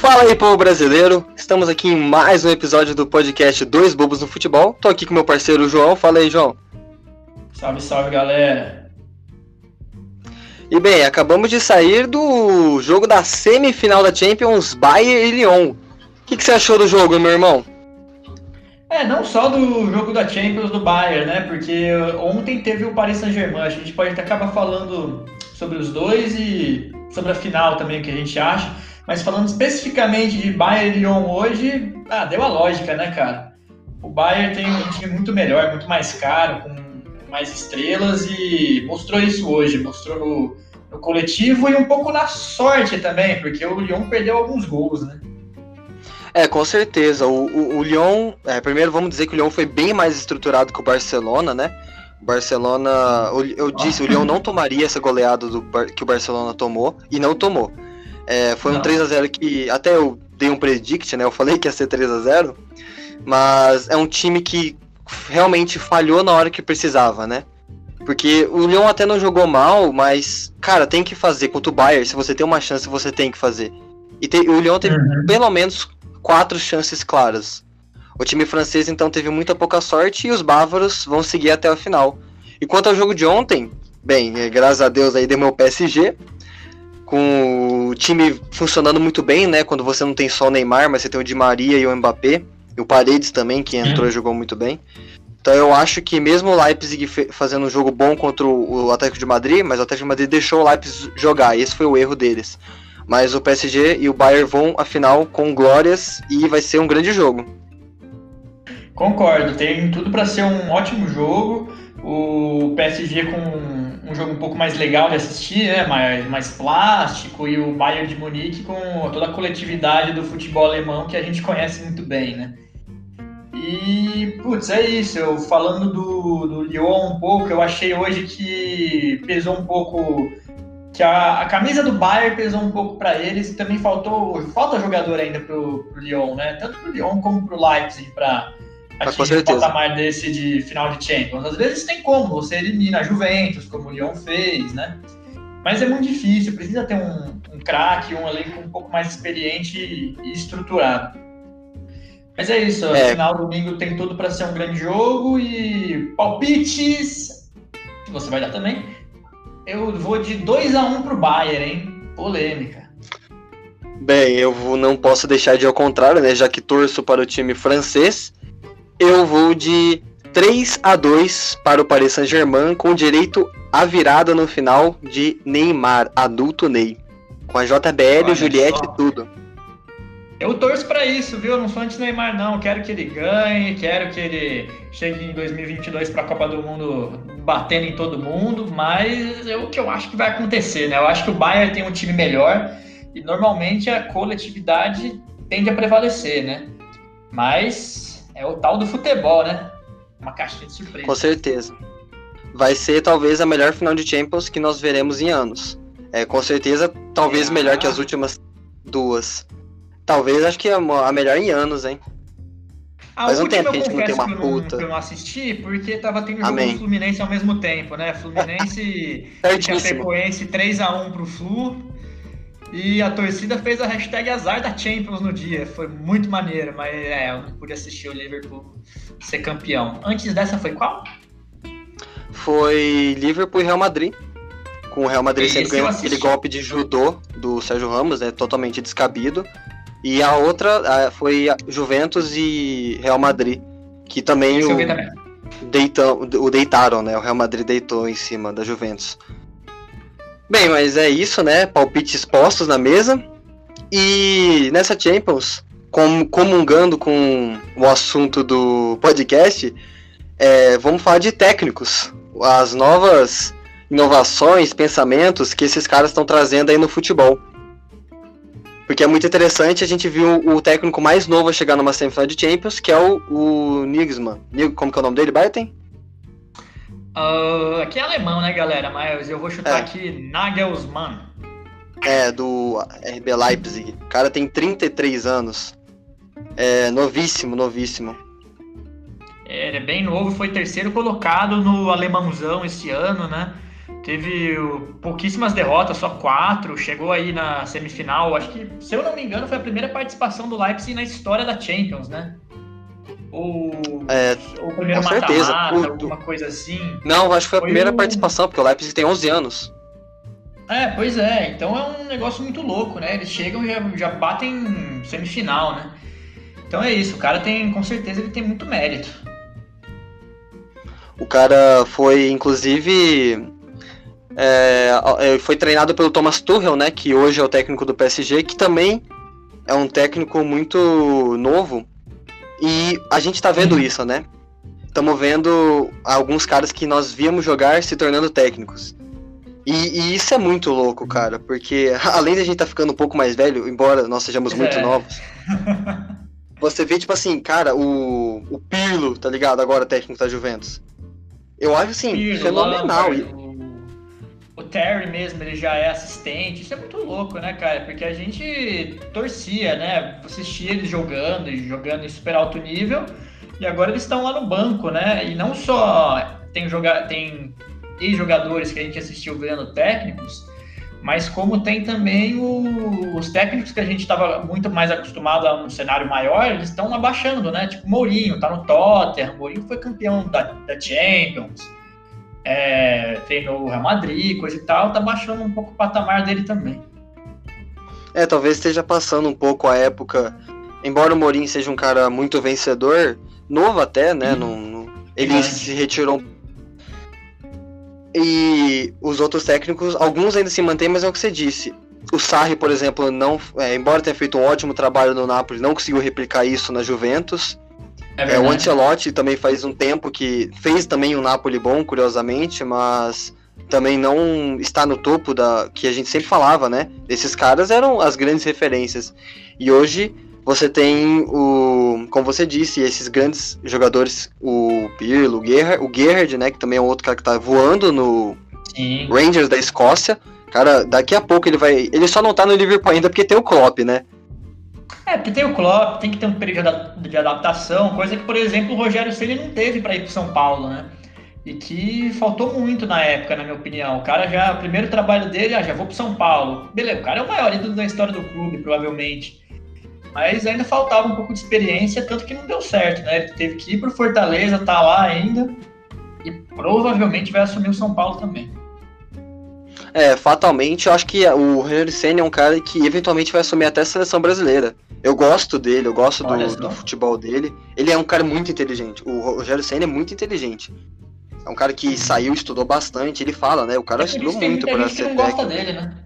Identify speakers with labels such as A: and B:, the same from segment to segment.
A: Fala aí, povo brasileiro. Estamos aqui em mais um episódio do podcast Dois Bobos no Futebol. Tô aqui com meu parceiro João. Fala aí, João.
B: Salve, salve, galera.
A: E bem, acabamos de sair do jogo da semifinal da Champions, Bayern e Lyon. O que, que você achou do jogo, meu irmão?
B: É, não só do jogo da Champions do Bayern, né? Porque ontem teve o Paris Saint-Germain. A gente pode até acabar falando sobre os dois e sobre a final também, o que a gente acha. Mas falando especificamente de Bayern e Lyon hoje, ah, deu a lógica, né, cara? O Bayern tem um time muito melhor, muito mais caro, com mais estrelas e mostrou isso hoje, mostrou no, no coletivo e um pouco na sorte também, porque o Lyon perdeu alguns gols, né?
A: É, com certeza. O, o, o Lyon, é, primeiro vamos dizer que o Lyon foi bem mais estruturado que o Barcelona, né? O Barcelona, eu disse, o Lyon não tomaria essa goleada do, que o Barcelona tomou e não tomou. É, foi não. um 3 a 0 que até eu dei um predict, né? Eu falei que ia ser 3 a 0 mas é um time que realmente falhou na hora que precisava, né? Porque o Lyon até não jogou mal, mas, cara, tem que fazer contra o Bayern. Se você tem uma chance, você tem que fazer. E te, o Lyon teve uhum. pelo menos quatro chances claras. O time francês, então, teve muita pouca sorte e os bávaros vão seguir até o final. E quanto ao jogo de ontem, bem, é, graças a Deus aí deu meu PSG, com o time funcionando muito bem, né? Quando você não tem só o Neymar, mas você tem o Di Maria e o Mbappé. E o Paredes também, que entrou e jogou muito bem. Então eu acho que mesmo o Leipzig fazendo um jogo bom contra o Atlético de Madrid, mas o Atlético de Madrid deixou o Leipzig jogar, esse foi o erro deles. Mas o PSG e o Bayern vão à final com glórias e vai ser um grande jogo.
B: Concordo, tem tudo para ser um ótimo jogo. O PSG com um jogo um pouco mais legal de assistir, né? mais, mais plástico, e o Bayern de Munique com toda a coletividade do futebol alemão que a gente conhece muito bem, né? E, putz, é isso. Eu falando do, do Lyon um pouco, eu achei hoje que pesou um pouco. Que a, a camisa do Bayern pesou um pouco para eles. Também faltou. Falta jogador ainda pro, pro Lyon, né? Tanto pro Lyon como pro Leipzig para atingir o patamar desse de final de Champions. Às vezes tem como, você elimina a Juventus, como o Lyon fez, né? Mas é muito difícil, precisa ter um, um craque, um elenco um pouco mais experiente e estruturado. Mas é isso, é. final domingo tem tudo para ser um grande jogo e palpites. Você vai dar também? Eu vou de 2 a 1 um pro Bayern, hein? Polêmica.
A: Bem, eu não posso deixar de ir ao contrário, né? Já que torço para o time francês, eu vou de 3 a 2 para o Paris Saint-Germain, com direito à virada no final de Neymar, adulto Ney. Com a JBL, Olha Juliette e tudo.
B: Eu torço para isso, viu? Eu não sou anti-Neymar, não. Quero que ele ganhe, quero que ele chegue em 2022 para a Copa do Mundo batendo em todo mundo, mas é o que eu acho que vai acontecer, né? Eu acho que o Bayern tem um time melhor e normalmente a coletividade tende a prevalecer, né? Mas é o tal do futebol, né? Uma caixinha de surpresa.
A: Com certeza. Vai ser talvez a melhor final de Champions que nós veremos em anos. É, com certeza, talvez é. melhor que as últimas duas. Talvez, acho que é a melhor em anos, hein?
B: A Faz um tempo que a gente não tem uma que puta. Eu não assisti porque tava tendo jogo do Fluminense ao mesmo tempo, né? Fluminense e Chapecoense 3x1 pro Flu. E a torcida fez a hashtag azar da Champions no dia. Foi muito maneiro, mas é, eu não pude assistir o Liverpool ser campeão. Antes dessa foi qual?
A: Foi Liverpool e Real Madrid. Com o Real Madrid sendo ganhando aquele golpe de judô do Sérgio Ramos, né? Totalmente descabido. E a outra foi Juventus e Real Madrid, que também o, deitam, o deitaram, né? O Real Madrid deitou em cima da Juventus. Bem, mas é isso, né? Palpites postos na mesa. E nessa Champions, com, comungando com o assunto do podcast, é, vamos falar de técnicos. As novas inovações, pensamentos que esses caras estão trazendo aí no futebol. Porque é muito interessante, a gente viu o técnico mais novo a chegar numa semifinal de Champions, que é o, o Nigelsmann. Como que é o nome dele, Barton?
B: Uh, aqui é alemão, né, galera? Mas eu vou chutar é. aqui Nagelsmann.
A: É, do RB Leipzig. O cara tem 33 anos. É novíssimo, novíssimo.
B: É, ele é bem novo, foi terceiro colocado no alemãozão esse ano, né? Teve pouquíssimas derrotas, só quatro. Chegou aí na semifinal. Acho que, se eu não me engano, foi a primeira participação do Leipzig na história da Champions, né? Ou,
A: é,
B: ou primeiro mata-mata, alguma coisa assim.
A: Não, acho que foi a foi primeira o... participação, porque o Leipzig tem 11 anos.
B: É, pois é. Então é um negócio muito louco, né? Eles chegam e já, já batem semifinal, né? Então é isso. O cara tem, com certeza, ele tem muito mérito.
A: O cara foi, inclusive, é, é, foi treinado pelo Thomas Tuchel, né, que hoje é o técnico do PSG, que também é um técnico muito novo. E a gente tá vendo isso, né? Estamos vendo alguns caras que nós víamos jogar se tornando técnicos. E, e, isso é muito louco, cara, porque além de a gente tá ficando um pouco mais velho, embora nós sejamos muito é. novos, você vê, tipo assim, cara, o, o Pirlo, tá ligado? Agora técnico da Juventus. Eu acho assim, Pirlo, fenomenal.
B: O Terry mesmo, ele já é assistente. Isso é muito louco, né, cara? Porque a gente torcia, né? Assistia eles jogando e jogando em super alto nível. E agora eles estão lá no banco, né? E não só tem, joga tem ex-jogadores que a gente assistiu vendo técnicos, mas como tem também o, os técnicos que a gente estava muito mais acostumado a um cenário maior, eles estão abaixando, né? Tipo, Mourinho tá no Tottenham, Mourinho foi campeão da, da Champions, é, treinou o Real Madrid, coisa e tal, tá baixando um pouco o patamar dele também.
A: É, talvez esteja passando um pouco a época, embora o Mourinho seja um cara muito vencedor, novo até, né? Uhum. ele é. se retirou e os outros técnicos, alguns ainda se mantêm, mas é o que você disse. O Sarri, por exemplo, não, é, embora tenha feito um ótimo trabalho no Napoli, não conseguiu replicar isso na Juventus. É, é o Ancelotti também faz um tempo que fez também um Napoli bom, curiosamente, mas também não está no topo da que a gente sempre falava, né? Esses caras eram as grandes referências. E hoje você tem o, como você disse, esses grandes jogadores, o Pirlo, o Gerrard, o Gerrard, né, que também é um outro cara que tá voando no Sim. Rangers da Escócia. Cara, daqui a pouco ele vai, ele só não tá no Liverpool ainda porque tem o Klopp, né?
B: É, porque tem o Klopp, tem que ter um período de adaptação, coisa que, por exemplo, o Rogério Ceni não teve para ir pro São Paulo, né? E que faltou muito na época, na minha opinião. O cara já, o primeiro trabalho dele, ah, já vou pro São Paulo. Beleza, o cara é o maior ídolo da história do clube, provavelmente. Mas ainda faltava um pouco de experiência, tanto que não deu certo, né? Ele teve que ir pro Fortaleza, tá lá ainda, e provavelmente vai assumir o São Paulo também.
A: É, fatalmente, eu acho que o Rogério Senna é um cara que eventualmente vai assumir até a seleção brasileira. Eu gosto dele, eu gosto do, do, futebol dele. Ele é um cara muito inteligente. O Rogério Senna é muito inteligente. É um cara que saiu, estudou bastante. Ele fala, né? O cara é estudou muito para ser técnico. Gosta dele, né?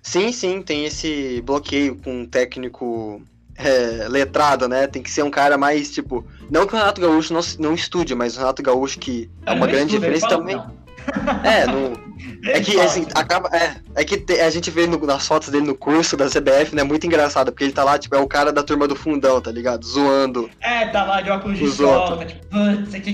A: Sim, sim, tem esse bloqueio com um técnico é, letrado, né? Tem que ser um cara mais, tipo. Não que o Renato Gaúcho não, não estude, mas o Renato Gaúcho, que é uma grande diferença também. Não. É, no, é que assim, acaba. É, é que te, a gente vê no, nas fotos dele no curso da CBF, né? Muito engraçado, porque ele tá lá, tipo, é o cara da turma do fundão, tá ligado? Zoando.
B: É, tá lá de óculos de sol, tá tipo, que,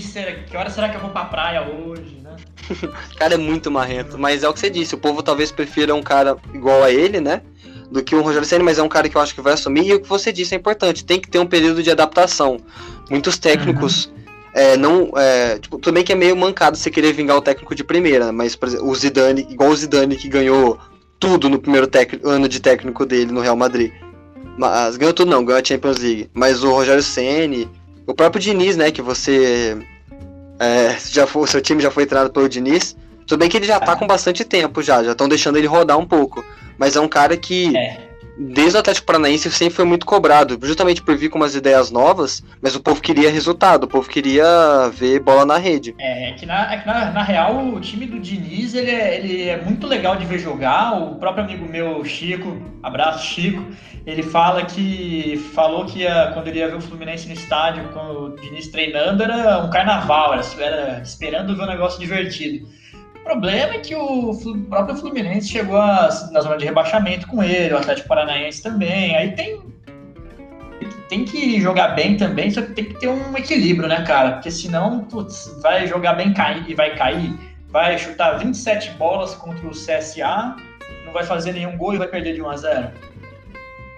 B: que hora será que eu vou pra praia hoje, né?
A: o cara é muito marrento, mas é o que você disse, o povo talvez prefira um cara igual a ele, né? Do que o Rogério Senna, mas é um cara que eu acho que vai assumir, e o que você disse é importante, tem que ter um período de adaptação. Muitos técnicos. Uhum é, não, é, tipo, tudo bem que é meio mancado você querer vingar o técnico de primeira, mas por exemplo, o Zidane, igual o Zidane que ganhou tudo no primeiro ano de técnico dele no Real Madrid. Mas ganhou tudo não, ganhou a Champions League. Mas o Rogério Ceni, o próprio Diniz, né, que você é, já foi, seu time já foi treinado pelo Diniz. Tudo bem que ele já tá com bastante tempo já, já estão deixando ele rodar um pouco. Mas é um cara que é desde o Atlético Paranaense sempre foi muito cobrado, justamente por vir com umas ideias novas, mas o povo queria resultado, o povo queria ver bola na rede.
B: É, é que, na, é que na, na, real o time do Diniz ele é, ele é muito legal de ver jogar. O próprio amigo meu, Chico, abraço Chico, ele fala que falou que quando ele ia ver o Fluminense no estádio com o Diniz treinando era um carnaval, era, era esperando ver um negócio divertido. O problema é que o próprio Fluminense chegou a, na zona de rebaixamento com ele, o Atlético Paranaense também. Aí tem, tem que jogar bem também, só que tem que ter um equilíbrio, né, cara? Porque senão, putz, vai jogar bem cair e vai cair, vai chutar 27 bolas contra o CSA, não vai fazer nenhum gol e vai perder de 1 a 0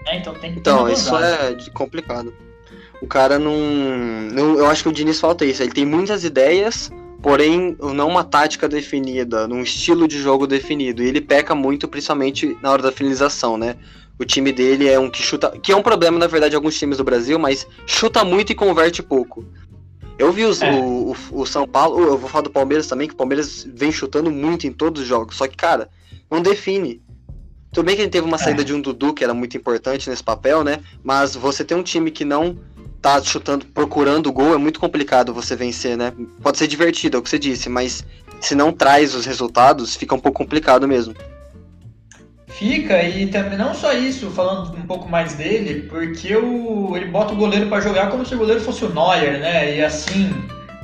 B: é, então tem que
A: Então, isso é complicado. O cara não, não. Eu acho que o Diniz falta isso. Ele tem muitas ideias, porém não uma tática definida, num estilo de jogo definido. E ele peca muito, principalmente na hora da finalização, né? O time dele é um que chuta. Que é um problema, na verdade, de alguns times do Brasil, mas chuta muito e converte pouco. Eu vi os, é. o, o, o, São Paulo, eu vou falar do Palmeiras também, que o Palmeiras vem chutando muito em todos os jogos. Só que, cara, não define. Tudo bem que gente teve uma saída é. de um Dudu, que era muito importante nesse papel, né? Mas você tem um time que não tá chutando, procurando o gol, é muito complicado você vencer, né? Pode ser divertido, é o que você disse, mas se não traz os resultados, fica um pouco complicado mesmo.
B: Fica, e também não só isso, falando um pouco mais dele, porque o, ele bota o goleiro para jogar como se o goleiro fosse o Neuer, né? E assim,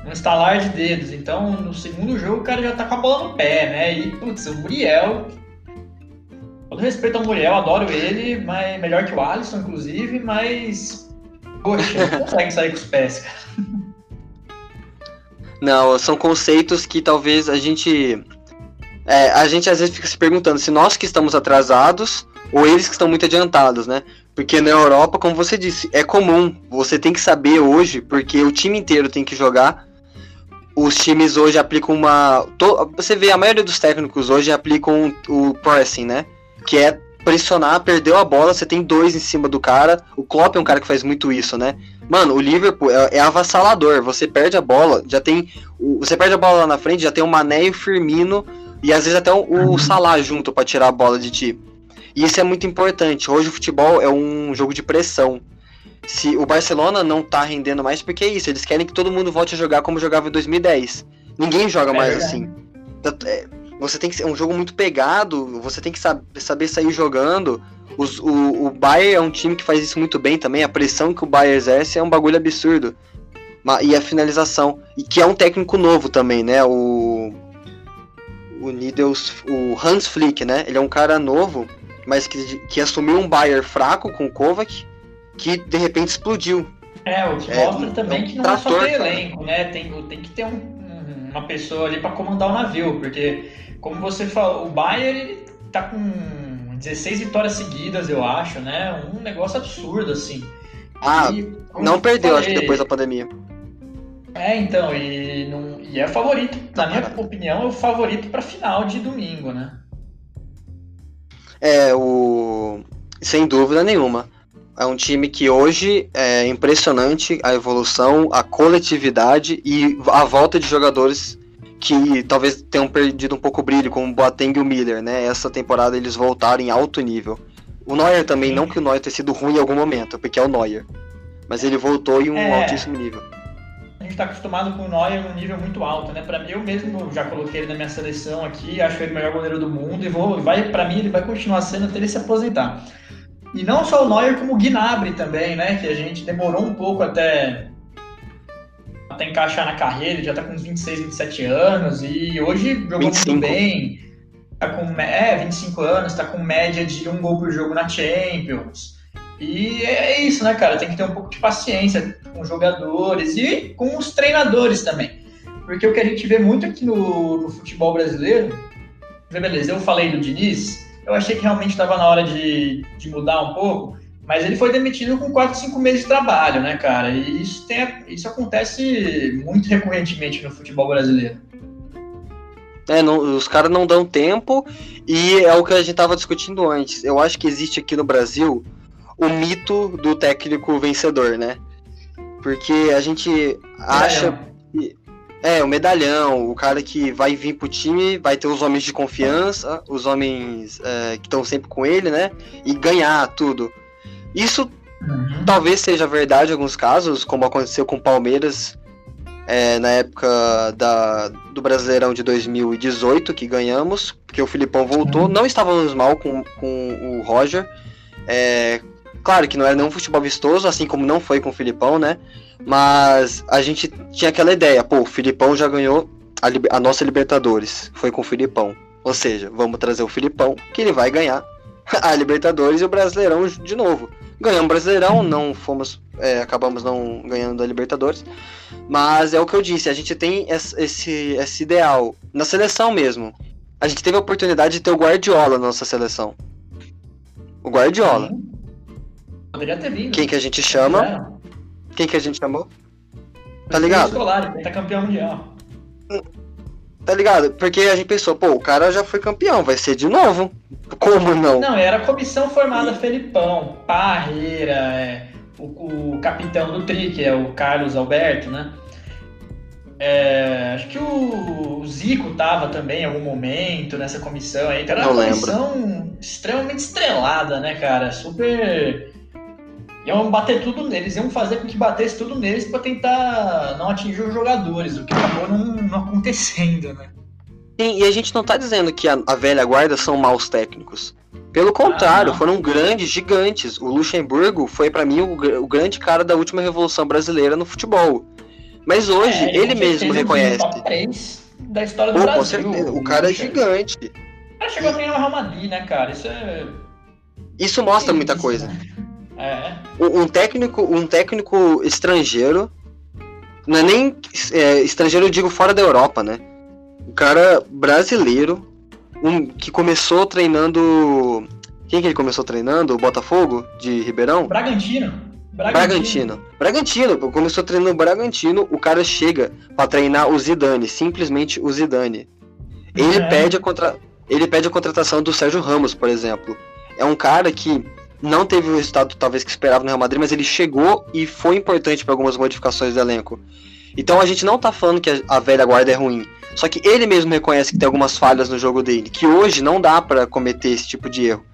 B: um estalar de dedos. Então, no segundo jogo, o cara já tá com a bola no pé, né? E, putz, o Muriel. Todo respeito ao Muriel, adoro ele, mas melhor que o Alisson, inclusive, mas. Poxa, não sair com os pés, cara.
A: Não, são conceitos que talvez a gente é, a gente às vezes fica se perguntando se nós que estamos atrasados ou eles que estão muito adiantados, né? Porque na Europa, como você disse, é comum. Você tem que saber hoje, porque o time inteiro tem que jogar. Os times hoje aplicam uma. To, você vê, a maioria dos técnicos hoje aplicam o pressing, né? Que é pressionar, perdeu a bola, você tem dois em cima do cara. O Klopp é um cara que faz muito isso, né? Mano, o Liverpool é, é avassalador. Você perde a bola, já tem. Você perde a bola lá na frente, já tem o Mané e o Firmino e às vezes até o, o uhum. Salah junto para tirar a bola de ti. E isso é muito importante. Hoje o futebol é um jogo de pressão. Se o Barcelona não tá rendendo mais, porque é isso, eles querem que todo mundo volte a jogar como jogava em 2010. Ninguém joga é mais verdade. assim. É, você tem que ser é um jogo muito pegado, você tem que saber, saber sair jogando. Os, o, o Bayern é um time que faz isso muito bem também. A pressão que o Bayern exerce é um bagulho absurdo. E a finalização. E que é um técnico novo também, né? O o Needles, o Hans Flick, né? Ele é um cara novo, mas que, que assumiu um Bayern fraco com o Kovac, que de repente explodiu.
B: É, o que é, mostra um, também é um que não trator, é só ter elenco, né? Tem, tem que ter um, uma pessoa ali para comandar o navio, porque, como você falou, o Bayern ele tá com 16 vitórias seguidas, eu acho, né? Um negócio absurdo, assim.
A: Ah, e, não perdeu, falei, acho que depois da pandemia.
B: É, então, e, não, e é favorito, na minha opinião, é o favorito para final de domingo, né?
A: É, o. Sem dúvida nenhuma. É um time que hoje é impressionante a evolução, a coletividade e a volta de jogadores que talvez tenham perdido um pouco o brilho, como o Boateng e o Miller, né? Essa temporada eles voltaram em alto nível. O Neuer também, Sim. não que o Neuer tenha sido ruim em algum momento, porque é o Neuer. Mas ele voltou em um é... altíssimo nível
B: a gente está acostumado com o Neuer num nível muito alto, né? Para mim, eu mesmo já coloquei ele na minha seleção aqui, acho ele o melhor goleiro do mundo e vou, vai, para mim, ele vai continuar sendo até ele se aposentar. E não só o Neuer, como o Gnabry também, né? Que a gente demorou um pouco até até encaixar na carreira, ele já tá com uns 26, 27 anos e hoje jogou 25. muito bem. Tá com é, 25 anos, tá com média de um gol por jogo na Champions. E é isso, né, cara? Tem que ter um pouco de paciência com os jogadores e com os treinadores também. Porque o que a gente vê muito aqui no, no futebol brasileiro, beleza, eu falei do Diniz, eu achei que realmente estava na hora de, de mudar um pouco, mas ele foi demitido com 4, 5 meses de trabalho, né, cara? E isso, tem, isso acontece muito recorrentemente no futebol brasileiro.
A: É, não, os caras não dão tempo e é o que a gente tava discutindo antes. Eu acho que existe aqui no Brasil o mito do técnico vencedor, né? Porque a gente acha. Que, é, o medalhão, o cara que vai vir pro time, vai ter os homens de confiança, os homens é, que estão sempre com ele, né? E ganhar tudo. Isso uhum. talvez seja verdade em alguns casos, como aconteceu com o Palmeiras é, na época da, do Brasileirão de 2018, que ganhamos, porque o Filipão voltou. Uhum. Não estávamos mal com, com o Roger. É, Claro que não era nenhum futebol vistoso, assim como não foi com o Filipão, né? Mas a gente tinha aquela ideia, pô, o Filipão já ganhou a, a nossa Libertadores, foi com o Filipão. Ou seja, vamos trazer o Filipão, que ele vai ganhar a Libertadores e o Brasileirão de novo. Ganhamos o Brasileirão, não fomos, é, acabamos não ganhando a Libertadores, mas é o que eu disse, a gente tem esse, esse ideal na seleção mesmo. A gente teve a oportunidade de ter o Guardiola na nossa seleção. O Guardiola.
B: Poderia ter vindo.
A: Quem que a gente chama? Quem que a gente chamou? Tá ligado?
B: Escolar, tá campeão mundial.
A: Tá ligado? Porque a gente pensou, pô, o cara já foi campeão, vai ser de novo. Como não?
B: Não, era a comissão formada Felipão, Parreira, é, o, o, capitão do Tri, que é o Carlos Alberto, né? É, acho que o, o, Zico tava também em algum momento nessa comissão aí. Então era uma comissão lembro. extremamente estrelada, né, cara? Super. Iam bater tudo neles, iam fazer com que batesse tudo neles para tentar não atingir os jogadores, o que acabou não, não acontecendo, né?
A: Sim, e a gente não tá dizendo que a, a velha guarda são maus técnicos. Pelo contrário, ah, foram grandes, gigantes. O Luxemburgo foi para mim o, o, grande cara da última revolução brasileira no futebol. Mas hoje é, ele mesmo reconhece.
B: Top 3 da história do Pô, Brasil. Com
A: certeza. O cara é gigante.
B: O cara chegou a ganhar o Real Madrid, né, cara? Isso é.
A: Isso mostra muita coisa.
B: Né? É.
A: Um, técnico, um técnico estrangeiro. Não é nem é, estrangeiro, eu digo fora da Europa, né? Um cara brasileiro um que começou treinando. Quem que ele começou treinando? O Botafogo de Ribeirão?
B: Bragantino.
A: Bragantino. Bragantino. Começou treinando o Bragantino, o cara chega para treinar o Zidane, simplesmente o Zidane. Ele é. pede a contra... ele pede a contratação do Sérgio Ramos, por exemplo. É um cara que não teve o resultado talvez que esperava no Real Madrid, mas ele chegou e foi importante para algumas modificações do elenco. Então a gente não tá falando que a velha guarda é ruim. Só que ele mesmo reconhece que tem algumas falhas no jogo dele, que hoje não dá para cometer esse tipo de erro.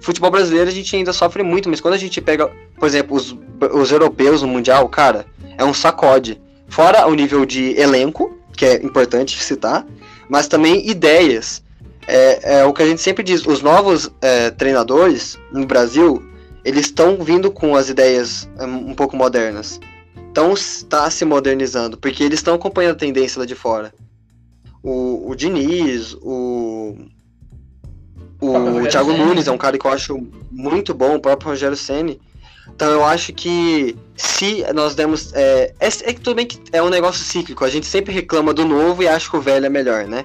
A: Futebol brasileiro a gente ainda sofre muito, mas quando a gente pega, por exemplo, os, os europeus no Mundial, cara, é um sacode. Fora o nível de elenco, que é importante citar, mas também ideias. É, é o que a gente sempre diz, os novos é, treinadores no Brasil, eles estão vindo com as ideias é, um pouco modernas. Então está se modernizando, porque eles estão acompanhando a tendência lá de fora o, o Diniz, o. O, o Thiago Senna. Nunes é um cara que eu acho muito bom, o próprio Rogério Ceni. Então eu acho que se nós demos. É, é, é que tudo bem que é um negócio cíclico, a gente sempre reclama do novo e acha que o velho é melhor, né?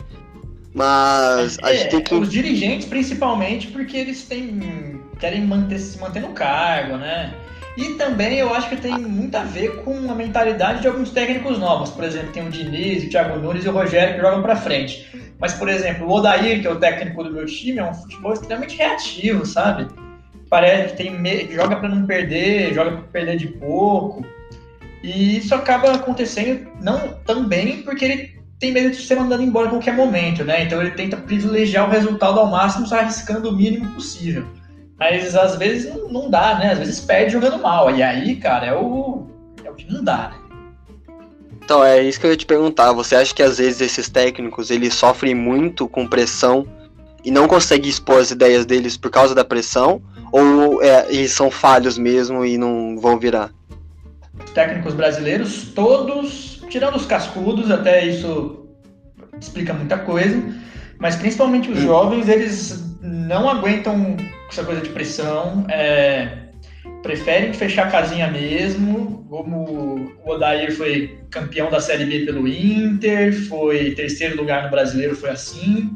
A: Mas a
B: é,
A: gente tem que.
B: Os dirigentes, principalmente, porque eles têm, querem manter, se manter no cargo, né? E também eu acho que tem muito a ver com a mentalidade de alguns técnicos novos. Por exemplo, tem o Diniz, o Thiago Nunes e o Rogério que jogam para frente. Mas, por exemplo, o Odair, que é o técnico do meu time, é um futebol extremamente reativo, sabe? Parece que tem joga para não perder, joga para perder de pouco. E isso acaba acontecendo não também porque ele tem medo de ser mandado embora a qualquer momento, né? Então ele tenta privilegiar o resultado ao máximo, arriscando o mínimo possível. Mas às vezes não dá, né? Às vezes perde jogando mal. E aí, cara, é o, é o que não dá, né?
A: Então, é isso que eu ia te perguntar. Você acha que às vezes esses técnicos eles sofrem muito com pressão e não conseguem expor as ideias deles por causa da pressão? Ou é, eles são falhos mesmo e não vão virar?
B: Os técnicos brasileiros, todos, tirando os cascudos, até isso explica muita coisa, mas principalmente os hum. jovens, eles não aguentam essa coisa de pressão, é, preferem fechar a casinha mesmo, como o Odair foi campeão da Série B pelo Inter, foi terceiro lugar no Brasileiro, foi assim,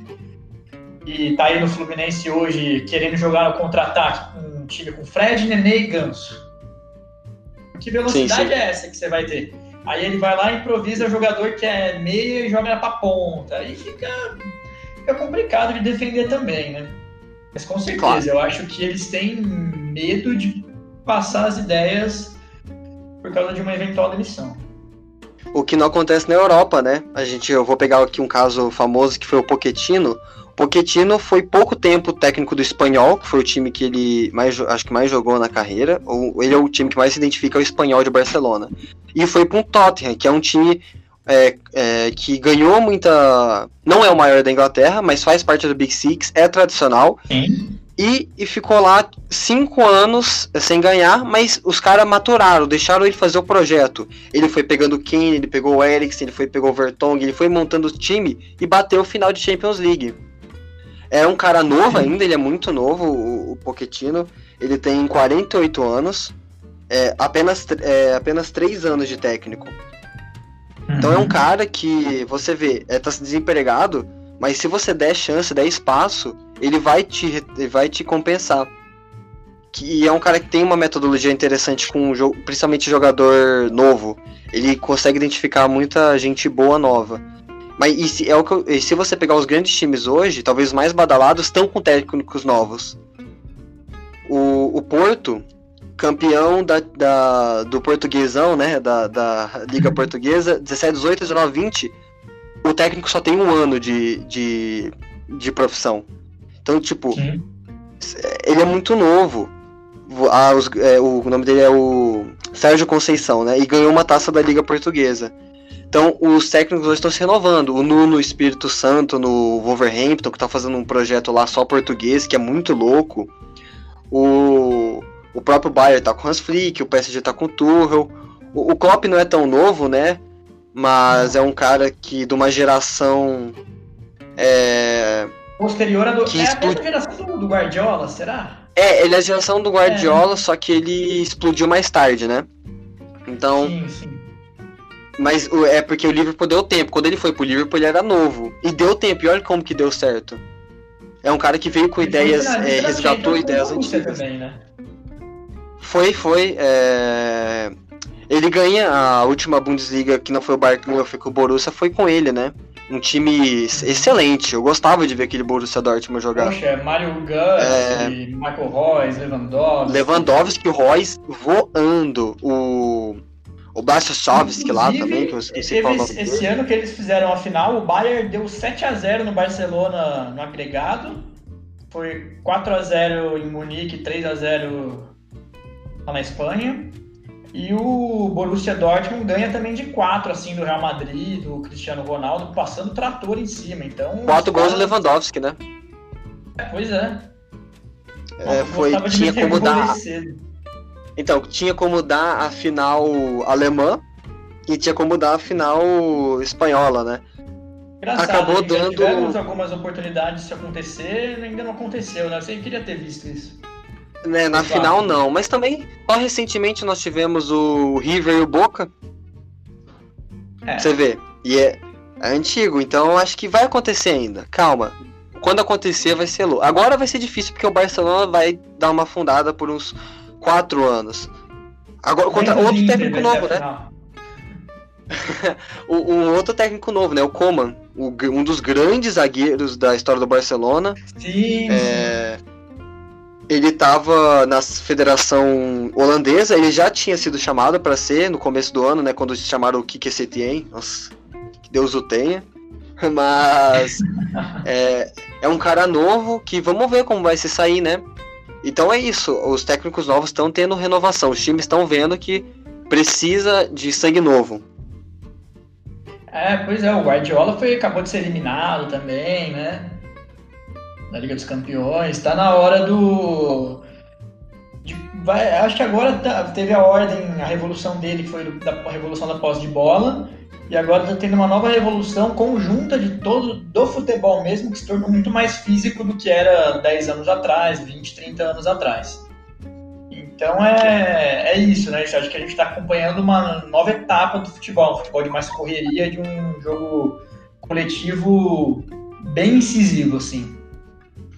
B: e tá aí no Fluminense hoje querendo jogar no contra-ataque com um time com Fred, Nenê e Ganso. Que velocidade sim, sim. é essa que você vai ter? Aí ele vai lá e improvisa o jogador que é meia e joga pra ponta. Aí fica, fica complicado de defender também, né? Mas com certeza, claro. eu acho que eles têm medo de passar as ideias por causa de uma eventual demissão.
A: O que não acontece na Europa, né? A gente, eu vou pegar aqui um caso famoso que foi o Pochettino. Pochettino foi pouco tempo técnico do Espanhol, que foi o time que ele mais, acho que mais jogou na carreira. Ou ele é o time que mais se identifica ao Espanhol de Barcelona. E foi para um Tottenham, que é um time é, é, que ganhou muita. Não é o maior da Inglaterra, mas faz parte do Big Six, é tradicional.
B: Sim.
A: E, e ficou lá cinco anos sem ganhar, mas os caras maturaram, deixaram ele fazer o projeto. Ele foi pegando o Kane, ele pegou o Eriksen, ele foi pegou o Vertonghen, ele foi montando o time e bateu o final de Champions League. É um cara novo ainda, ele é muito novo, o, o Pochettino. Ele tem 48 anos, é, apenas, é, apenas 3 anos de técnico. Então é um uhum. cara que você vê, é, tá desempregado, mas se você der chance, der espaço, ele vai te, ele vai te compensar. Que, é um cara que tem uma metodologia interessante com o jogo, principalmente jogador novo. Ele consegue identificar muita gente boa nova. Mas e se, é o que eu, se você pegar os grandes times hoje, talvez os mais badalados, estão com técnicos novos. O, o Porto, campeão da, da, do portuguesão, né? Da, da Liga Portuguesa, 17, 18, 19, 20. O técnico só tem um ano de, de, de profissão. Então, tipo, Sim. ele é muito novo. Ah, os, é, o nome dele é o Sérgio Conceição, né? E ganhou uma taça da Liga Portuguesa. Então, os técnicos hoje estão se renovando. O Nuno Espírito Santo no Wolverhampton, que está fazendo um projeto lá só português, que é muito louco. O, o próprio Bayern tá com o Hans Flick, o PSG tá com o Tuchel. O, o Klopp não é tão novo, né? Mas é um cara que de uma geração. É,
B: Posterior a do. Que é explod... a geração do, do, Guardiola, será?
A: É, ele é a geração do Guardiola, é. só que ele explodiu mais tarde, né? Então. Sim, sim. Mas é porque o Liverpool deu tempo. Quando ele foi pro Liverpool, ele era novo. E deu tempo. E olha como que deu certo. É um cara que veio com ele ideias, é, resgatou ideias antigas. Também, né? Foi, foi. É... Ele ganha a última Bundesliga, que não foi o Bayern, foi com o Borussia, foi com ele, né? Um time excelente. Eu gostava de ver aquele Borussia Dortmund jogar.
B: Poxa, é Mario Gus, é... Michael Royce, Lewandowski.
A: Lewandowski, Royce voando. O o Blastovski lá também, que eu esqueci
B: qual esse, esse ano que eles fizeram a final, o Bayern deu 7 a 0 no Barcelona no agregado. Foi 4 a 0 em Munique, 3 a 0 lá na Espanha. E o Borussia Dortmund ganha também de 4, assim, do Real Madrid, do Cristiano Ronaldo, passando trator em cima. Então.
A: 4 gols do Lewandowski, né?
B: É, pois é.
A: é foi, tinha como dar. Então, tinha como dar a final alemã e tinha como dar a final espanhola, né?
B: Engraçado, Acabou dando. Tivemos algumas oportunidades de acontecer, ainda não aconteceu, né? Você queria ter visto isso.
A: Né, na Exato. final não, mas também só recentemente nós tivemos o River e o Boca. É. Você vê, e é, é antigo, então acho que vai acontecer ainda. Calma, quando acontecer vai ser louco. Agora vai ser difícil porque o Barcelona vai dar uma afundada por uns quatro anos. Agora, contra outro técnico novo, né? o, o, outro técnico novo, né? O Coman, o, um dos grandes zagueiros da história do Barcelona.
B: Sim.
A: É, ele estava na Federação Holandesa, ele já tinha sido chamado para ser no começo do ano, né? Quando se chamaram o Kike Setien. Nossa, que Deus o tenha. Mas é, é um cara novo que vamos ver como vai se sair, né? Então é isso, os técnicos novos estão tendo renovação, os times estão vendo que precisa de sangue novo.
B: É, pois é, o Guardiola foi, acabou de ser eliminado também, né? Da Liga dos Campeões. Tá na hora do. De, vai, acho que agora tá, teve a ordem, a revolução dele, que foi da a revolução da posse de bola. E agora está tendo uma nova revolução conjunta de todo do futebol mesmo, que se tornou muito mais físico do que era 10 anos atrás, 20, 30 anos atrás. Então é, é isso, né? Acho que a gente está acompanhando uma nova etapa do futebol, um futebol de mais correria, de um jogo coletivo bem incisivo, assim.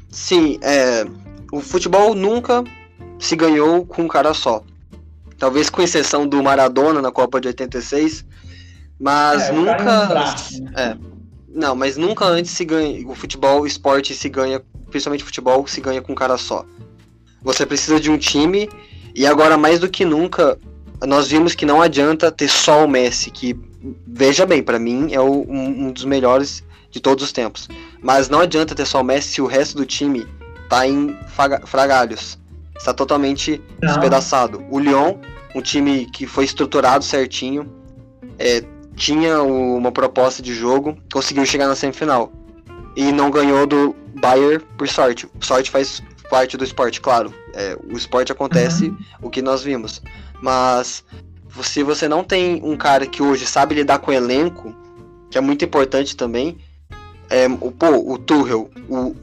A: Sim, é, o futebol nunca se ganhou com um cara só. Talvez com exceção do Maradona na Copa de 86, mas é, nunca. É, né? é, Não, mas nunca antes se ganha. O futebol, o esporte se ganha, principalmente o futebol, se ganha com um cara só. Você precisa de um time, e agora mais do que nunca, nós vimos que não adianta ter só o Messi, que, veja bem, para mim é o, um, um, dos melhores de todos os tempos. Mas não adianta ter só o Messi se o resto do time tá em fragalhos. Está totalmente não. despedaçado. O Lyon, um time que foi estruturado certinho, é, tinha uma proposta de jogo, conseguiu chegar na semifinal. E não ganhou do Bayern por sorte. Sorte faz parte do esporte, claro. É, o esporte acontece uhum. o que nós vimos. Mas se você não tem um cara que hoje sabe lidar com o elenco, que é muito importante também, é, o, pô, o Tuchel, o,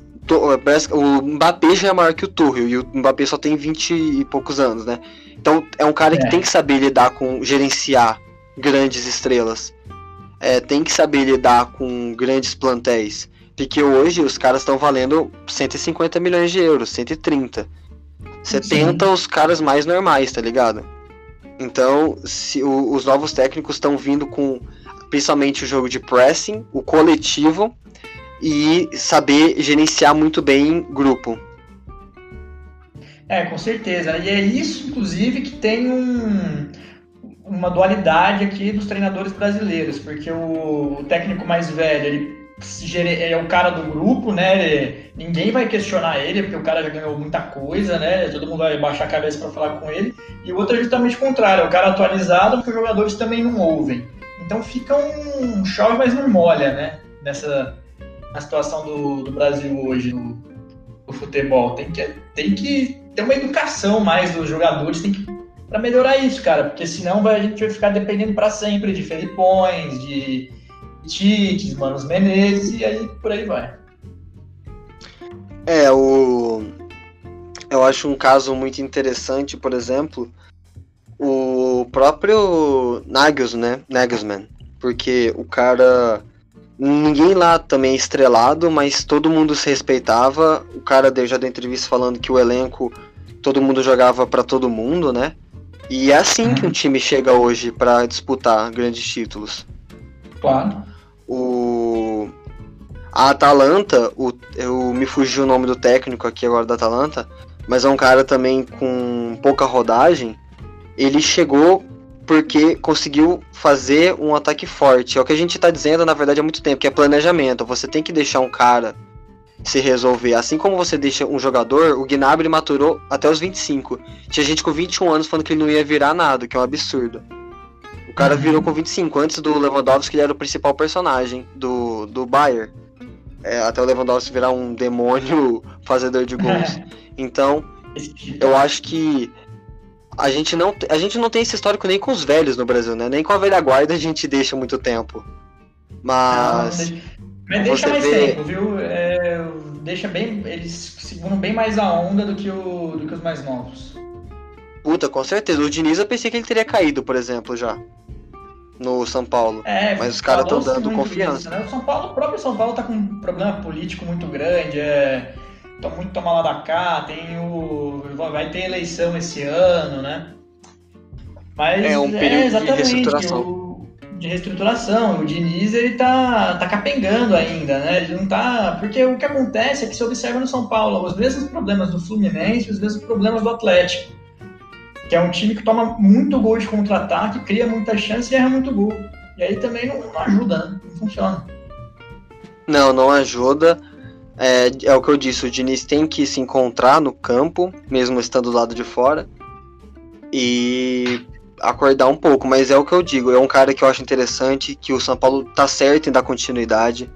A: o Mbappé já é maior que o Tuchel, e o Mbappé só tem 20 e poucos anos, né? Então é um cara é. que tem que saber lidar com, gerenciar grandes estrelas. É, tem que saber lidar com grandes plantéis. Porque hoje os caras estão valendo 150 milhões de euros, 130. 70 Sim. os caras mais normais, tá ligado? Então, se o, os novos técnicos estão vindo com. principalmente o jogo de pressing, o coletivo e saber gerenciar muito bem grupo.
B: É, com certeza. E é isso, inclusive, que tem um, uma dualidade aqui dos treinadores brasileiros, porque o, o técnico mais velho, ele é o cara do grupo, né? Ninguém vai questionar ele, porque o cara já ganhou muita coisa, né? Todo mundo vai baixar a cabeça para falar com ele. E o outro é justamente o contrário, é o cara atualizado, porque os jogadores também não ouvem. Então fica um chove, mas não molha, né? Nessa na situação do, do Brasil hoje no, futebol. Tem que, tem que ter uma educação mais dos jogadores, tem que para melhorar isso, cara, porque senão vai, a gente vai ficar dependendo para sempre de Felipões, de Tites, Manos Menezes e aí por aí vai.
A: É, o eu acho um caso muito interessante, por exemplo, o próprio Nagels, né? Nagelsmann, porque o cara ninguém lá também é estrelado, mas todo mundo se respeitava. O cara já deu entrevista falando que o elenco todo mundo jogava para todo mundo, né? E é assim que um time chega hoje para disputar grandes títulos.
B: Claro.
A: O a Atalanta, o, eu me fugiu o nome do técnico aqui agora da Atalanta, mas é um cara também com pouca rodagem. Ele chegou porque conseguiu fazer um ataque forte. É o que a gente está dizendo, na verdade, há muito tempo, que é planejamento. Você tem que deixar um cara se resolver. Assim como você deixa um jogador, o Gnabry maturou até os 25. Tinha gente com 21 anos falando que ele não ia virar nada, que é um absurdo. O cara virou com 25. Antes do Lewandowski, ele era o principal personagem do, do Bayern. É, até o Lewandowski virar um demônio fazedor de gols. Então, eu acho que a gente não, a gente não tem esse histórico nem com os velhos no Brasil, né? Nem com a velha guarda a gente deixa muito tempo. Mas. Não,
B: mas deixa mais vê... tempo, viu? É, deixa bem. Eles seguram bem mais a onda do que, o, do que os mais novos.
A: Puta, com certeza. O Diniz eu pensei que ele teria caído, por exemplo, já. No São Paulo.
B: É,
A: mas os caras estão dando confiança.
B: Isso, né? O São Paulo, o próprio São Paulo tá com um problema político muito grande. É muito toma lá da cá, tem o. Vai ter eleição esse ano, né? Mas
A: é um período é de reestruturação.
B: O, de reestruturação. O Diniz ele tá, tá capengando ainda, né? Ele não tá. Porque o que acontece é que se observa no São Paulo os mesmos problemas do Fluminense, os mesmos problemas do Atlético. Que é um time que toma muito gol de contra-ataque, cria muita chance e erra muito gol. E aí também não, não ajuda, né? Não funciona.
A: Não, não ajuda. É, é o que eu disse, o Diniz tem que se encontrar no campo, mesmo estando do lado de fora, e acordar um pouco, mas é o que eu digo, é um cara que eu acho interessante, que o São Paulo tá certo em dar continuidade.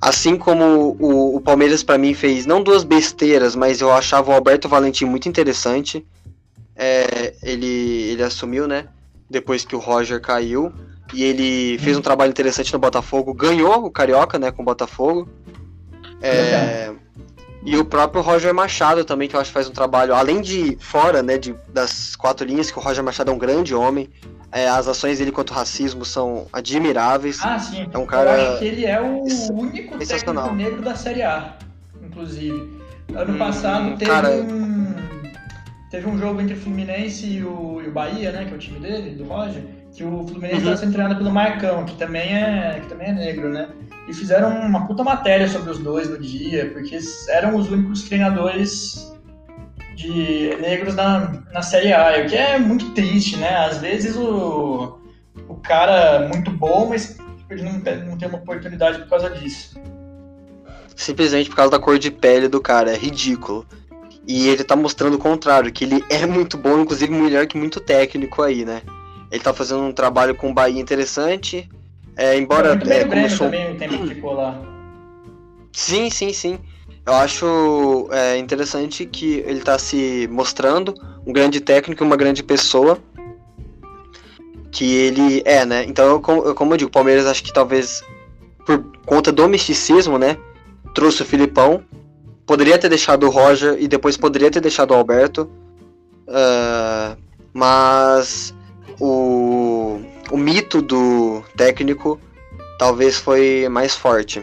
A: Assim como o, o Palmeiras para mim fez não duas besteiras, mas eu achava o Alberto Valentim muito interessante. É, ele, ele assumiu, né? Depois que o Roger caiu. E ele fez um trabalho interessante no Botafogo, ganhou o Carioca, né, com o Botafogo. É, e o próprio Roger Machado também, que eu acho que faz um trabalho, além de fora, né, de, das quatro linhas, que o Roger Machado é um grande homem. É, as ações dele contra o racismo são admiráveis.
B: Ah, sim. É um cara eu acho que ele é o único técnico negro da Série A, inclusive. Ano hum, passado teve cara... um teve um jogo entre o Fluminense e o, e o Bahia, né, que é o time dele, do Roger, que o Fluminense estava uhum. sendo treinado pelo Marcão, que também é que também é negro, né? E fizeram uma puta matéria sobre os dois no dia, porque eram os únicos treinadores de negros na, na Série A, o que é muito triste, né? Às vezes o, o cara é muito bom, mas ele não, não tem uma oportunidade por causa disso.
A: Simplesmente por causa da cor de pele do cara, é ridículo. E ele tá mostrando o contrário, que ele é muito bom, inclusive melhor que muito técnico aí, né? Ele tá fazendo um trabalho com o Bahia interessante, é, embora.
B: Muito é, sou... também o tempo que ficou lá.
A: Sim, sim, sim. Eu acho é, interessante que ele está se mostrando um grande técnico e uma grande pessoa. Que ele é, né? Então, eu, como eu digo, o Palmeiras acho que talvez por conta do misticismo, né? Trouxe o Filipão. Poderia ter deixado o Roger e depois poderia ter deixado o Alberto. Uh, mas o o mito do técnico talvez foi mais forte.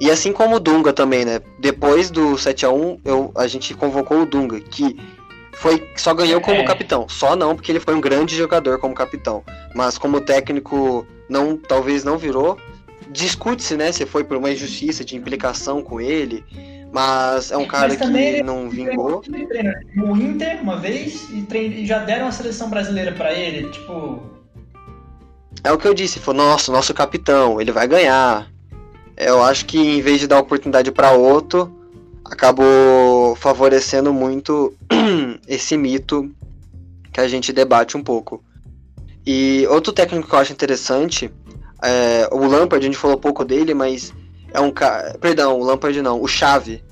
A: E assim como o Dunga também, né? Depois do 7 a 1 eu, a gente convocou o Dunga, que foi só ganhou como é. capitão. Só não, porque ele foi um grande jogador como capitão. Mas como técnico não, talvez não virou. Discute-se, né, se foi por uma injustiça de implicação com ele, mas é um cara que não vingou.
B: No Inter uma vez e, e já deram a seleção brasileira para ele, tipo.
A: É o que eu disse, foi nosso, nosso capitão, ele vai ganhar. Eu acho que em vez de dar oportunidade para outro, acabou favorecendo muito esse mito que a gente debate um pouco. E outro técnico que eu acho interessante, é, o Lampard, a gente falou pouco dele, mas é um cara. Perdão, o Lampard não, o Chave.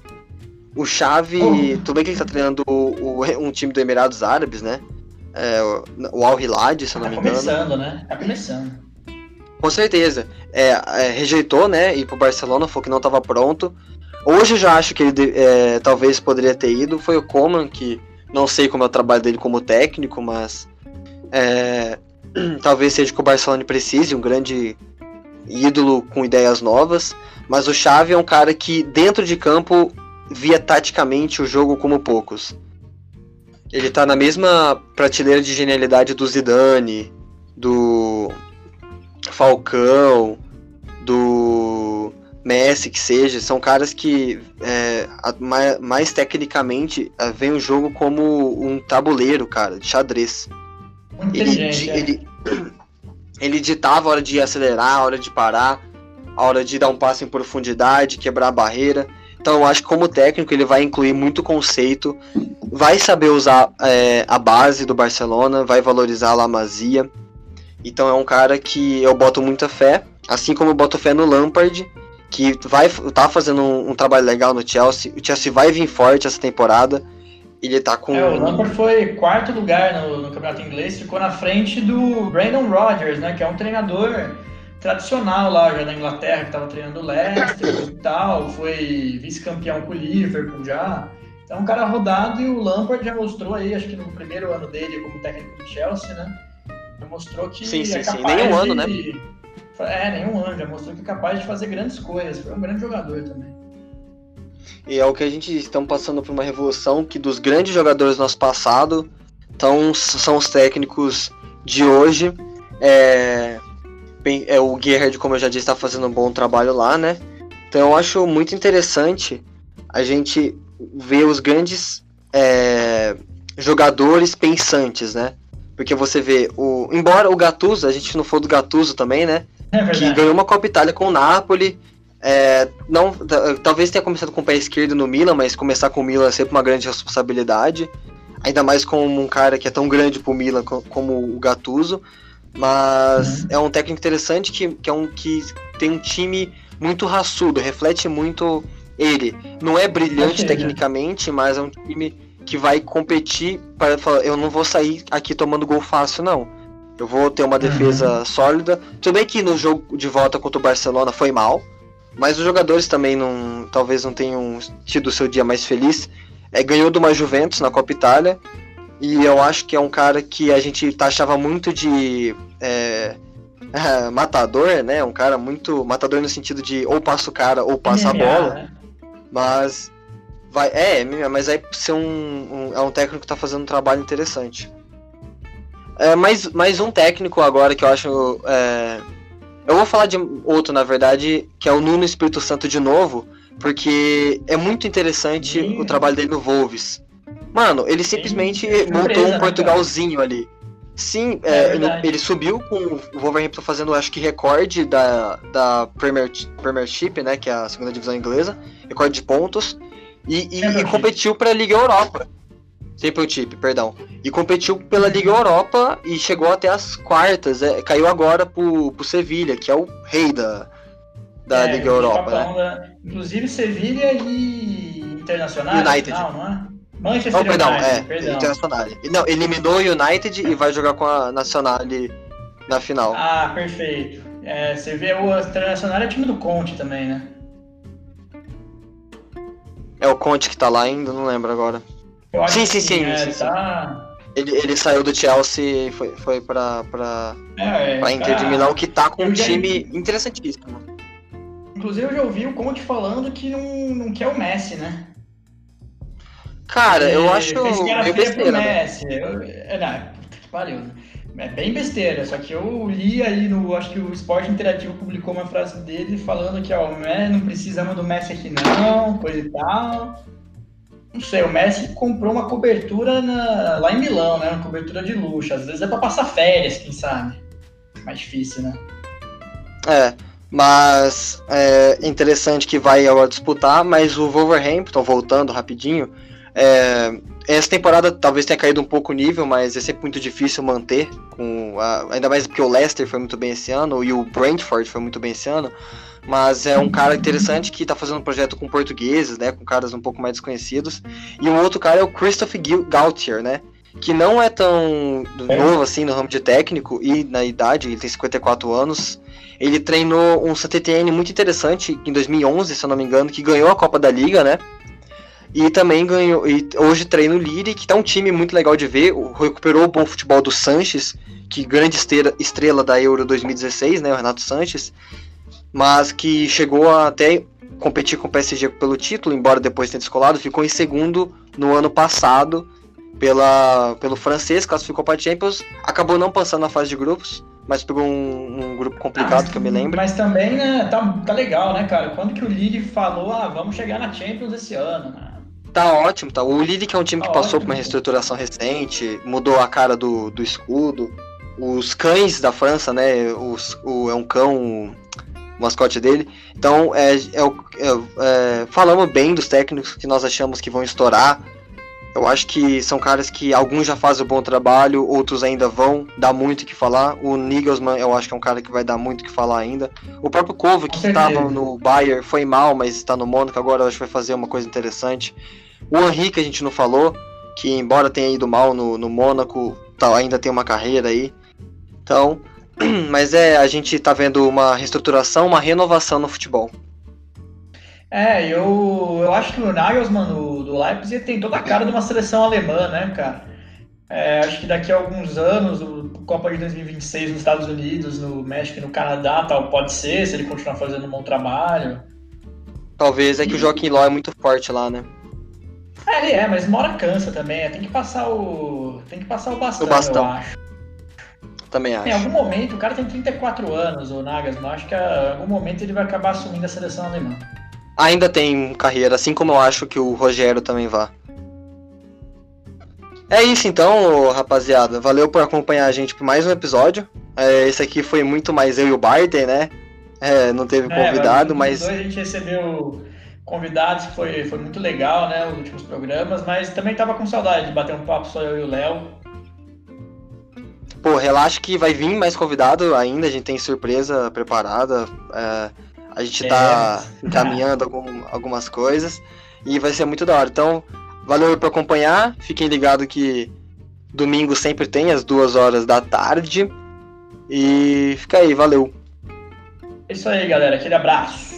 A: O Chave, oh. tudo bem que ele tá treinando o, o, um time do Emirados Árabes, né? É, o Al Hilad, se eu não
B: tá
A: me engano.
B: Tá começando, né? Tá começando.
A: Com certeza. É, é, rejeitou, né? Ir pro Barcelona, falou que não estava pronto. Hoje eu já acho que ele é, talvez poderia ter ido. Foi o Coman, que não sei como é o trabalho dele como técnico, mas é, talvez seja que o Barcelona precise, um grande ídolo com ideias novas. Mas o Xavi é um cara que, dentro de campo, via taticamente o jogo como poucos. Ele tá na mesma prateleira de genialidade do Zidane, do Falcão, do Messi, que seja, são caras que é, mais, mais, tecnicamente é, veem o jogo como um tabuleiro, cara, de xadrez. Ele, é. ele, ele ditava a hora de acelerar, a hora de parar, a hora de dar um passo em profundidade, quebrar a barreira. Então eu acho que como técnico ele vai incluir muito conceito, vai saber usar é, a base do Barcelona, vai valorizar a La Masia. Então é um cara que eu boto muita fé, assim como eu boto fé no Lampard, que vai tá fazendo um, um, trabalho legal no Chelsea. O Chelsea vai vir forte essa temporada. Ele tá com.
B: É, o Lampard foi quarto lugar no, no, campeonato inglês, ficou na frente do Brandon Rodgers, né? Que é um treinador tradicional lá já da Inglaterra, que estava treinando o Leicester e tal, foi vice-campeão com o Liverpool já. Então, um cara rodado e o Lampard já mostrou aí, acho que no primeiro ano dele como técnico do Chelsea, né? Já mostrou que
A: sim, sim,
B: é
A: sim. Nenhum ano, né?
B: É, nenhum ano, já mostrou que é capaz de fazer grandes coisas. Foi um grande jogador também.
A: E é o que a gente estamos passando por uma revolução que dos grandes jogadores do nosso passado então, são os técnicos de hoje. É, bem, é, o Gerhard, como eu já disse, está fazendo um bom trabalho lá, né? Então eu acho muito interessante a gente ver os grandes é, jogadores pensantes, né? Porque você vê o. Embora o Gattuso, a gente não for do Gattuso também, né?
B: É
A: que ganhou uma Copa Itália com o Napoli. É, não, talvez tenha começado com o pé esquerdo no Milan, mas começar com o Milan é sempre uma grande responsabilidade. Ainda mais com um cara que é tão grande pro Milan como o Gattuso. Mas uhum. é um técnico interessante que, que, é um, que tem um time muito raçudo, reflete muito ele. Não é brilhante tecnicamente, mas é um time que vai competir para falar, eu não vou sair aqui tomando gol fácil, não. Eu vou ter uma defesa uhum. sólida. Tudo bem que no jogo de volta contra o Barcelona foi mal, mas os jogadores também não, talvez não tenham tido o seu dia mais feliz. É, ganhou de uma Juventus na Copa Itália e eu acho que é um cara que a gente taxava muito de é, matador, né? Um cara muito matador no sentido de ou passa o cara ou passa a bola. Mas vai, é, mas vai ser um, um, é um técnico que tá fazendo um trabalho interessante. É, mais, mais um técnico agora que eu acho. É, eu vou falar de outro, na verdade, que é o Nuno Espírito Santo de novo, porque é muito interessante Sim. o trabalho dele no Wolves. Mano, ele simplesmente montou um né, Portugalzinho ali. Sim, é, ele, ele, subiu com o Wolverhampton fazendo, acho que, recorde da, da Premier, Premiership, né? Que é a segunda divisão inglesa. Recorde de pontos. E, e, e competiu para a Liga Europa. Championship, perdão. E competiu pela Liga Europa e chegou até as quartas. É, caiu agora pro, pro Sevilha, que é o rei da, da é, Liga Europa, né?
B: Inclusive Sevilha e Internacional. United. Não, não é? Manchester
A: oh, perdão, United, é, perdão. Internacional. Não, eliminou o United e vai jogar com a Nacional na final.
B: Ah, perfeito. É, você vê o Internacional é time do Conte também, né?
A: É o Conte que tá lá ainda, não lembro agora. Sim, sim, sim, é, sim, tá... Ele, ele saiu do Chelsea e foi, foi pra, pra, é, pra Inter tá... de Milão, que tá com eu um já... time interessantíssimo.
B: Inclusive eu já ouvi o Conte falando que não, não quer o Messi, né?
A: Cara, eu acho.
B: Esse cara meio besteira. Messi. Eu, é, não, pariu. Né? É bem besteira, só que eu li aí no. Acho que o Esporte Interativo publicou uma frase dele falando que, ó, não precisamos do Messi aqui não, coisa e tal. Não sei, o Messi comprou uma cobertura na, lá em Milão, né? Uma cobertura de luxo. Às vezes é pra passar férias, quem sabe. Mais difícil, né?
A: É, mas é interessante que vai agora disputar, mas o Wolverhampton, voltando rapidinho, é, essa temporada talvez tenha caído um pouco o nível, mas é sempre muito difícil manter, com a, ainda mais porque o Leicester foi muito bem esse ano e o Brentford foi muito bem esse ano. Mas é um cara interessante que está fazendo um projeto com portugueses, né, com caras um pouco mais desconhecidos. E um outro cara é o Christopher Gautier, né, que não é tão é. novo assim no ramo de técnico e na idade, ele tem 54 anos. Ele treinou um CTTN muito interessante em 2011, se eu não me engano, que ganhou a Copa da Liga, né? E também ganhou. E hoje treina o Lille, que tá um time muito legal de ver. Recuperou o bom futebol do Sanches, que grande estrela, estrela da Euro 2016, né? O Renato Sanches. Mas que chegou a até competir com o PSG pelo título, embora depois tenha descolado, ficou em segundo no ano passado pela, pelo francês, classificou para Champions, acabou não passando na fase de grupos, mas pegou um, um grupo complicado ah, que eu me lembro.
B: Mas também, né, tá, tá legal, né, cara? Quando que o Lille falou, ah, vamos chegar na Champions esse ano, né?
A: Tá ótimo, tá. O Lille, que é um time que tá passou ótimo. por uma reestruturação recente, mudou a cara do, do escudo. Os cães da França, né? Os, o, é um cão, o mascote dele. Então, é, é, é, é, falamos bem dos técnicos que nós achamos que vão estourar. Eu acho que são caras que alguns já fazem um bom trabalho, outros ainda vão dar muito o que falar. O Nigelsmann, eu acho que é um cara que vai dar muito o que falar ainda. O próprio Kovac, que estava no Bayern, foi mal, mas está no Mônaco agora, eu acho que vai fazer uma coisa interessante. O Henrique, que a gente não falou, que embora tenha ido mal no, no Mônaco, tá, ainda tem uma carreira aí. Então, mas é, a gente tá vendo uma reestruturação, uma renovação no futebol.
B: É, eu, eu acho que o Nagelsmann do, do Leipzig tem toda a cara de uma seleção alemã, né, cara? É, acho que daqui a alguns anos, o Copa de 2026 nos Estados Unidos, no México e no Canadá, tal, pode ser, se ele continuar fazendo um bom trabalho.
A: Talvez, é que o Joaquim Ló é muito forte lá, né?
B: É, ele é, mas mora cansa também. É, tem que passar o. Tem que passar o bastão, o bastão. eu acho.
A: Também acho.
B: Em algum momento, o cara tem 34 anos, o Nagelsmann, acho que em algum momento ele vai acabar assumindo a seleção alemã
A: ainda tem carreira, assim como eu acho que o Rogério também vá. É isso então, rapaziada. Valeu por acompanhar a gente por mais um episódio. É, esse aqui foi muito mais eu e o Barter, né? É, não teve é, convidado, mas.
B: A gente recebeu convidados, que foi, foi muito legal, né? Os últimos programas, mas também tava com saudade de bater um papo só eu e o Léo.
A: Pô, relaxa que vai vir mais convidado ainda, a gente tem surpresa preparada. É a gente tá é. encaminhando algum, algumas coisas e vai ser muito da hora. Então, valeu por acompanhar. Fiquem ligados que domingo sempre tem, às duas horas da tarde. E fica aí, valeu.
B: É isso aí, galera. Aquele abraço.